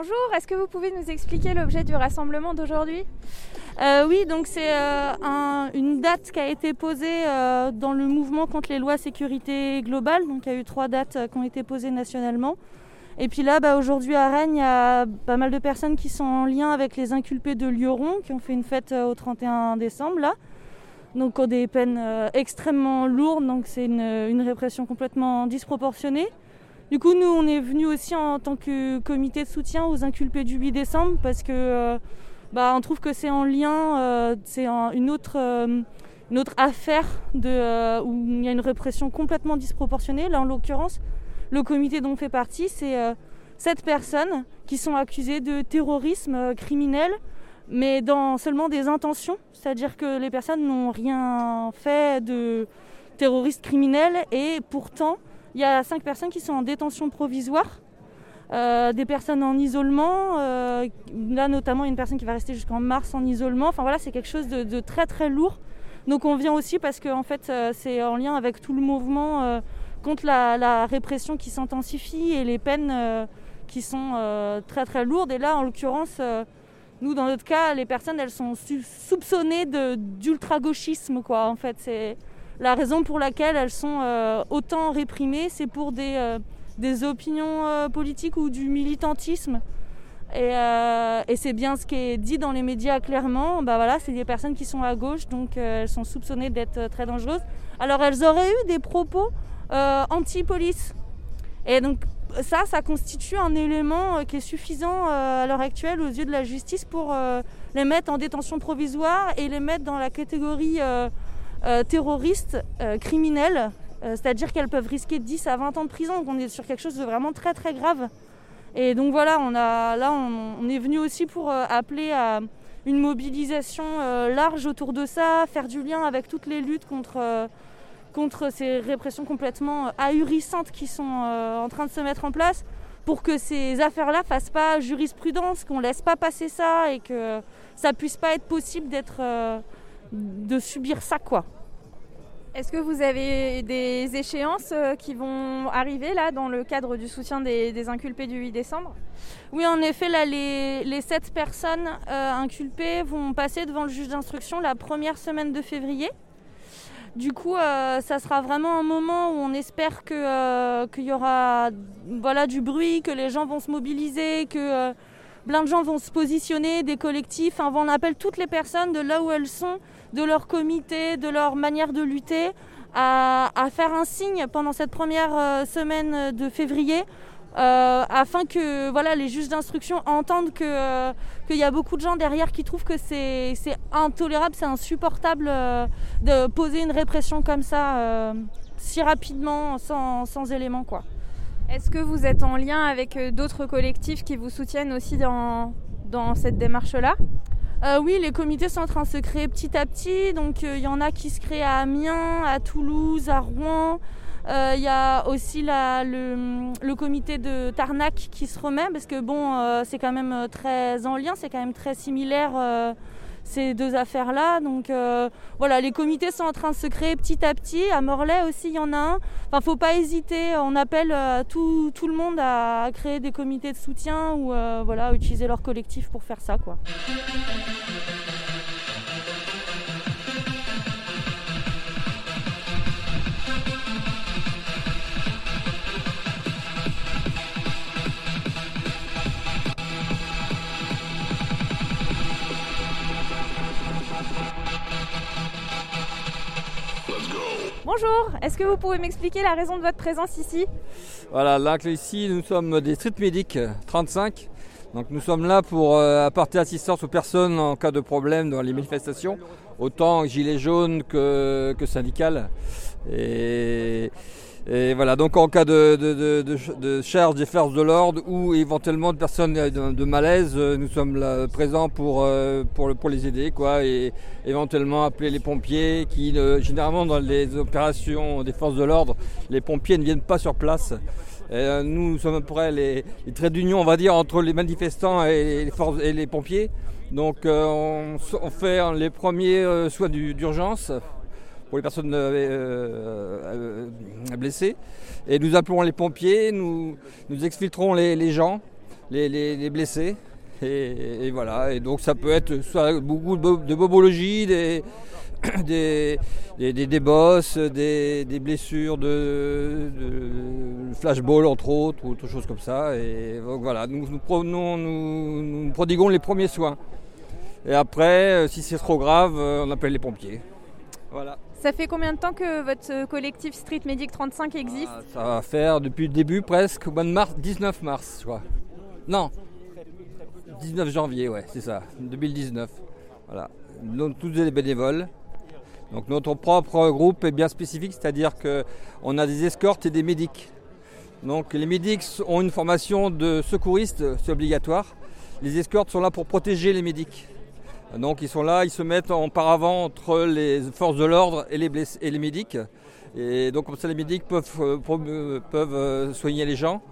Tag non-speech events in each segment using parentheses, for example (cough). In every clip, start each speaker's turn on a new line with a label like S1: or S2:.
S1: Bonjour, est-ce que vous pouvez nous expliquer l'objet du rassemblement d'aujourd'hui?
S2: Euh, Oui, donc c'est euh, une date qui a été posée euh, dans le mouvement contre les lois sécurité globale. Donc il y a eu trois dates qui ont été posées nationalement. Et puis là, bah, aujourd'hui à Rennes, il y a pas mal de personnes qui sont en lien avec les inculpés de Lioron, qui ont fait une fête au 31 décembre là. Donc ont des peines extrêmement lourdes, donc c'est une répression complètement disproportionnée. Du coup, nous, on est venus aussi en tant que comité de soutien aux inculpés du 8 décembre parce que euh, bah, on trouve que c'est en lien, euh, c'est une, autre, euh, une autre affaire de, où il y a une répression complètement disproportionnée. Là, en l'occurrence, le comité dont on fait partie, c'est sept personnes qui sont accusées de terrorisme criminel, mais dans seulement des intentions. C'est-à-dire que les personnes n'ont rien fait de terroriste criminel et pourtant il y a cinq personnes qui sont en détention provisoire. Euh, des personnes en isolement. Euh, là, notamment, une personne qui va rester jusqu'en mars en isolement. Enfin voilà, c'est quelque chose de, très très lourd. Donc on vient aussi parce que en fait, euh, c'est en lien avec tout le mouvement contre la, répression qui s'intensifie et les peines qui sont très très lourdes. Et là, en l'occurrence, nous, dans notre cas, les personnes, elles sont soupçonnées d'ultra-gauchisme, quoi. En fait, c'est la raison pour laquelle elles sont euh, autant réprimées, c'est pour des, euh, opinions euh, politiques ou du militantisme. Et, c'est bien ce qui est dit dans les médias clairement. Bah voilà, c'est des personnes qui sont à gauche, donc elles sont soupçonnées d'être très dangereuses. Alors elles auraient eu des propos anti-police. Et donc ça, ça constitue un élément qui est suffisant à l'heure actuelle aux yeux de la justice pour les mettre en détention provisoire et les mettre dans la catégorie terroristes, euh, criminelles, euh, c'est-à-dire qu'elles peuvent risquer 10 à 20 ans de prison. Donc on est sur quelque chose de vraiment très très grave. Et donc voilà, on a, là on, est venu aussi pour appeler à une mobilisation large autour de ça, faire du lien avec toutes les luttes contre, contre ces répressions complètement ahurissantes qui sont en train de se mettre en place pour que ces affaires-là fassent pas jurisprudence, qu'on laisse pas passer ça et que ça puisse pas être possible d'être de subir ça quoi.
S1: Est-ce que vous avez des échéances euh, qui vont arriver là dans le cadre du soutien des, inculpés du 8 décembre?
S2: Oui, en effet, là, les, les sept personnes euh, inculpées vont passer devant le juge d'instruction la première semaine de février. Du coup, euh, ça sera vraiment un moment où on espère qu'il y aura voilà, du bruit, que les gens vont se mobiliser, que plein de gens vont se positionner, des collectifs. Enfin, on appelle toutes les personnes de là où elles sont de leur comité, de leur manière de lutter, à, faire un signe pendant cette première euh, semaine de février. Euh, afin que les juges d'instruction entendent euh, qu'il y a beaucoup de gens derrière qui trouvent que c'est intolérable, c'est insupportable de poser une répression comme ça si rapidement, sans, sans éléments. Quoi.
S1: Est-ce que vous êtes en lien avec d'autres collectifs qui vous soutiennent aussi dans, dans cette démarche-là?
S2: Euh, oui, les comités sont en train de se créer petit à petit. Donc il euh, y en a qui se créent à Amiens, à Toulouse, à Rouen. Il euh, y a aussi le, comité de Tarnac qui se remet parce que bon, c'est quand même très en lien, c'est quand même très similaire ces deux affaires-là. Donc euh, voilà, les comités sont en train de se créer petit à petit. À Morlaix aussi, il y en a un. Enfin, faut pas hésiter. On appelle euh, tout, tout, le monde à, créer des comités de soutien ou euh, voilà, utiliser leur collectif pour faire ça, quoi.
S1: Bonjour, est-ce que vous pouvez m'expliquer la raison de votre présence ici?
S3: Voilà, là ici nous sommes des street medics 35. Donc nous sommes là pour euh, apporter assistance aux personnes en cas de problème dans les manifestations, autant gilets jaunes que, que syndicales. Et et voilà, donc en cas de, de, charge des forces de l'ordre ou éventuellement de personnes de, malaise, euh, nous sommes là, présents pour, euh, pour, pour, les aider, quoi, et éventuellement appeler les pompiers qui, euh, généralement dans les opérations des forces de l'ordre, les pompiers ne viennent pas sur place. Et, nous sommes après les, les traits d'union, on va dire, entre les manifestants et les, forces, et les pompiers. Donc on, on, fait les premiers soins d'urgence pour les personnes euh, euh, blessées. Et nous appelons les pompiers, nous, nous exfiltrons les, gens les, blessés. Et, voilà, et donc ça peut être beaucoup de bobologie, (coughs) des, des, des, bosses, des, blessures de, flashball entre autres, ou autre chose comme ça. Et donc voilà, nous, nous, nous, prodiguons les premiers soins. Et après, euh, si c'est trop grave, euh, on appelle les pompiers. Voilà.
S1: Ça fait combien de temps que votre collectif Street Medic 35 existe ah,
S3: Ça va faire depuis le début presque, au mois de mars, 19 mars, je crois. Non, 19 janvier, ouais, c'est ça, 2019. Voilà. Donc tous des bénévoles. Donc notre propre groupe est bien spécifique, c'est-à-dire qu'on a des escortes et des médics. Donc les médics ont une formation de secouriste, c'est obligatoire. Les escortes sont là pour protéger les médics. Donc ils sont là, ils se mettent en paravent entre les forces de l'ordre et les, et les médics. Et donc comme ça les médics peuvent, euh, peuvent euh, soigner les gens.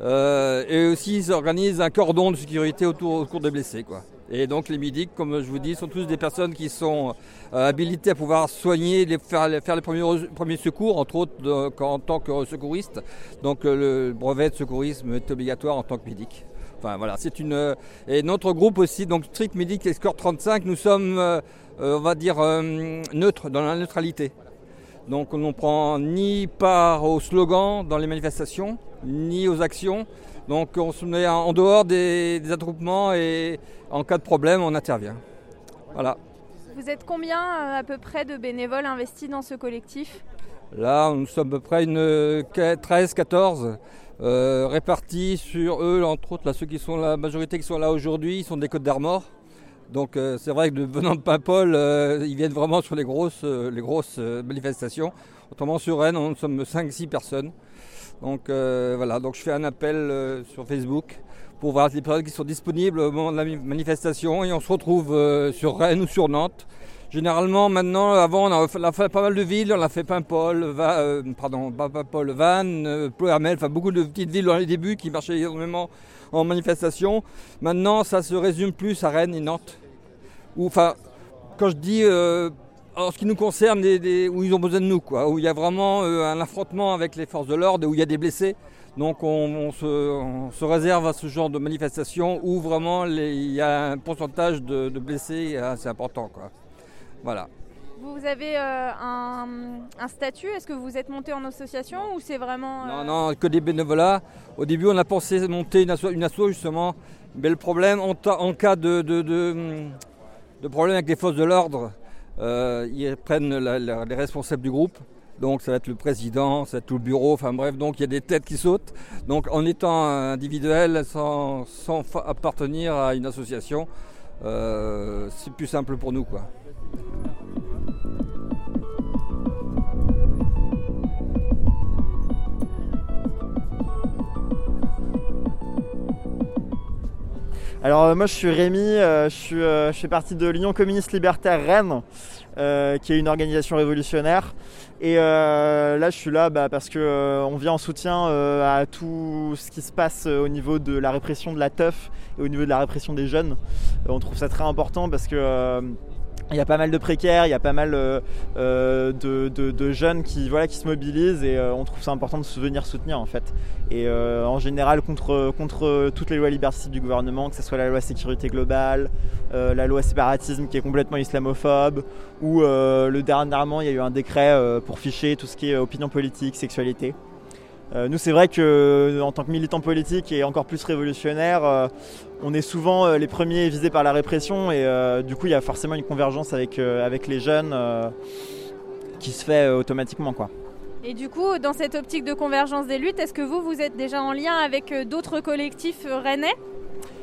S3: Euh, et aussi ils organisent un cordon de sécurité autour, autour des blessés. Quoi. Et donc les médics, comme je vous dis, sont tous des personnes qui sont euh, habilitées à pouvoir soigner, faire, les premiers, premiers, secours, entre autres en tant que secouriste. Donc le brevet de secourisme est obligatoire en tant que médic. Enfin voilà, c'est une. Euh, et notre groupe aussi, donc Strict Medic Escort 35, nous sommes, on va dire, neutres, dans la neutralité. Donc on ne prend ni part aux slogans dans les manifestations, ni aux actions. Donc on se met en dehors des, attroupements et en cas de problème, on intervient. Voilà.
S1: Vous êtes combien euh, à peu près de bénévoles investis dans ce collectif?
S3: Là, nous sommes à peu près une 13-14 euh, répartis sur eux, entre autres, ceux qui sont la majorité qui sont là aujourd'hui, ils sont des Côtes d'Armor. Donc euh, c'est vrai que de, venant de Paimpol, ils viennent vraiment sur les grosses, les grosses manifestations. Autrement sur Rennes, nous sommes 5-6 personnes. Donc euh, voilà, donc je fais un appel euh, sur Facebook pour voir les personnes qui sont disponibles au moment de la manifestation et on se retrouve euh, sur Rennes ou sur Nantes. Généralement, maintenant, avant, on a fait pas mal de villes. On a fait Paimpol, Va, pardon, pas Paimpol, Vannes, Ploermel, enfin beaucoup de petites villes dans les débuts qui marchaient énormément en manifestation. Maintenant, ça se résume plus à Rennes et Nantes. enfin, quand je dis en ce qui nous concerne, où ils ont besoin de nous, quoi, où il y a vraiment euh, un affrontement avec les forces de l'ordre, où il y a des blessés. Donc on, se, réserve à ce genre de manifestation où vraiment il y a un pourcentage de, blessés assez important. Quoi. Voilà.
S1: Vous avez euh, un, statut Est-ce que vous êtes monté en association ou c'est vraiment...
S3: Non, euh, non, que des bénévolats. Au début, on a pensé monter une asso, une justement. Mais le problème, en, cas de, de, de problème avec les forces de l'ordre, euh, ils prennent les responsables du groupe. Donc ça va être le président, ça va être tout le bureau, enfin bref, donc il y a des têtes qui sautent. Donc en étant individuel, sans, appartenir à une association, c'est plus simple pour nous. quoi.
S4: Alors euh, moi je suis Rémi, euh, euh, je, fais partie de l'Union communiste libertaire Rennes, qui est une organisation révolutionnaire. Et là je suis là bah, parce qu'on vient en soutien à tout ce qui se passe au niveau de la répression de la teuf et au niveau de la répression des jeunes. on trouve ça très important parce que il y a pas mal de précaires, il y a pas mal euh, euh, de, jeunes qui, voilà, qui se mobilisent et euh, on trouve ça important de venir soutenir en fait. Et en général contre, contre toutes les lois liberticides du gouvernement, que ce soit la loi sécurité globale, la loi séparatisme qui est complètement islamophobe, ou le dernièrement il y a eu un décret pour ficher tout ce qui est opinion politique, sexualité. Euh, nous, c'est vrai que euh, en tant que militants politiques et encore plus révolutionnaires, euh, on est souvent les premiers visés par la répression et du coup, il y a forcément une convergence avec, avec les jeunes qui se fait automatiquement. Quoi.
S1: Et du coup, dans cette optique de convergence des luttes, est-ce que vous, vous êtes déjà en lien avec d'autres collectifs rennais?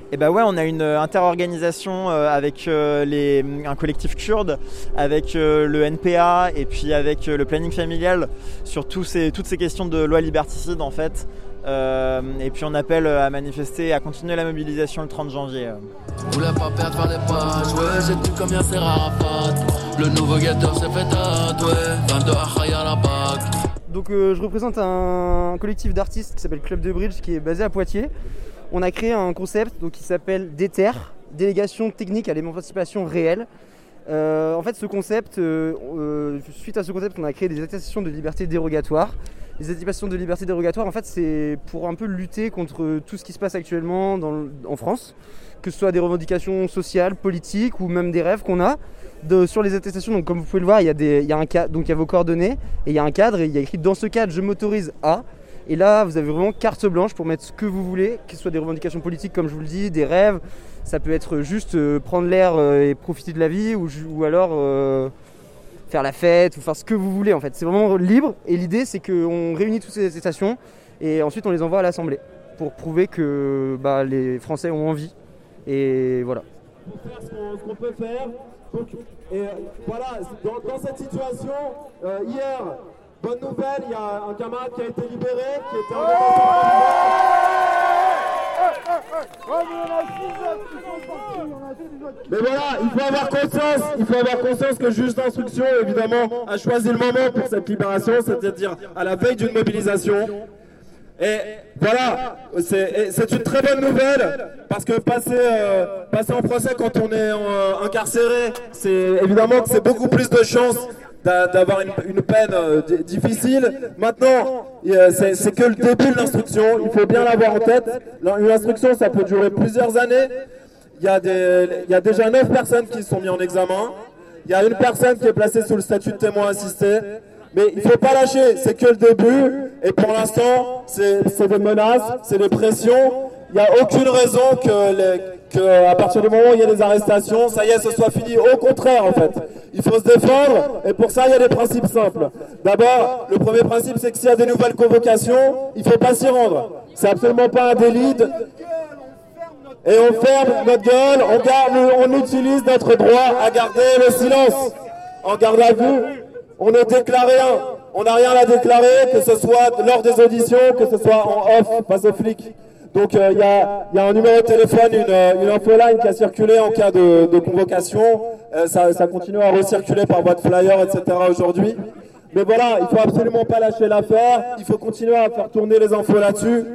S4: Et eh bah ben ouais, on a une euh, interorganisation euh, avec euh, les, un collectif kurde, avec le NPA et puis avec le planning familial sur ces, toutes ces questions de loi liberticide en fait. et puis on appelle à manifester, à continuer la mobilisation le 30 janvier. pas perdre des pages, ouais, comme Le nouveau s'est fait 22 à la
S5: Donc je représente un collectif d'artistes qui s'appelle Club de Bridge qui est basé à Poitiers on a créé un concept qui s'appelle DETER, délégation technique à l'émancipation réelle. Euh, en fait, ce concept, euh, euh, suite à ce concept, on a créé des attestations de liberté dérogatoires les anticipations de liberté dérogatoire, en fait, c'est pour un peu lutter contre tout ce qui se passe actuellement en France, que ce soit des revendications sociales, politiques ou même des rêves qu'on a. sur les attestations, donc comme vous pouvez le voir, il y y a vos coordonnées et il y a un cadre et il y a écrit dans ce cadre, je m'autorise à. Et là, vous avez vraiment carte blanche pour mettre ce que vous voulez, que ce soit des revendications politiques, comme je vous le dis, des rêves. Ça peut être juste euh, prendre l'air euh, et profiter de la vie, ou, alors euh, faire la fête, ou faire ce que vous voulez en fait. C'est vraiment libre. Et l'idée, c'est qu'on réunit toutes ces attestations et ensuite on les envoie à l'Assemblée pour prouver que bah, les Français ont envie. Et voilà.
S6: ce qu'on peut faire. et voilà, dans, cette situation, hier, Bonne nouvelle, il y a un camarade qui a été libéré, qui était en Mais voilà, il faut avoir conscience, il faut avoir conscience que le juge d'instruction, évidemment, a choisi le moment pour cette libération, c'est-à-dire à la veille d'une mobilisation. Et voilà, c'est une très bonne nouvelle parce que passer, euh, passer en procès quand on est euh, incarcéré, c'est évidemment que c'est beaucoup plus de chances d'avoir une, peine euh, difficile. Maintenant, c'est que le début de l'instruction, il faut bien l'avoir en tête. Une instruction, ça peut durer plusieurs années. Il y, a des, il y a déjà 9 personnes qui sont mises en examen. Il y a une personne qui est placée sous le statut de témoin assisté. Mais il ne faut pas lâcher, c'est que le début. Et pour l'instant, c'est des menaces, c'est des pressions. Il n'y a aucune raison que, à partir du moment où il y a des arrestations, ça y est, ce soit fini. Au contraire, en fait. Il faut se défendre, et pour ça, il y a des principes simples. D'abord, le premier principe, c'est que s'il y a des nouvelles convocations, il ne faut pas s'y rendre. C'est absolument pas un délit. Et on ferme notre gueule, on, garde, on utilise notre droit à garder le silence. En garde à vue, on ne déclare rien. On n'a rien à déclarer, que ce soit lors des auditions, que ce soit en off face aux flics. Donc euh, il y, a, un numéro de téléphone, une, euh, une infoline qui a circulé en cas de, convocation. Euh, ça, continue à recirculer par voie de flyer, etc. aujourd'hui. Mais voilà, il faut absolument pas lâcher l'affaire. Il faut continuer à faire tourner les infos là-dessus.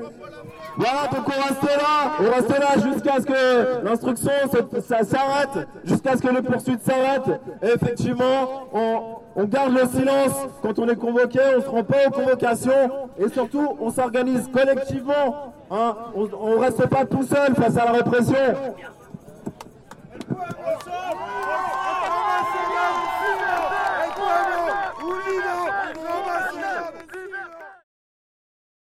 S6: Voilà, donc on reste là, on reste là jusqu'à ce que l'instruction s'arrête, jusqu'à ce que les poursuites s'arrêtent. Effectivement, on, garde le silence quand on est convoqué, on ne se rend pas aux convocations et surtout, on s'organise collectivement. Hein. On ne reste pas tout seul face à la répression.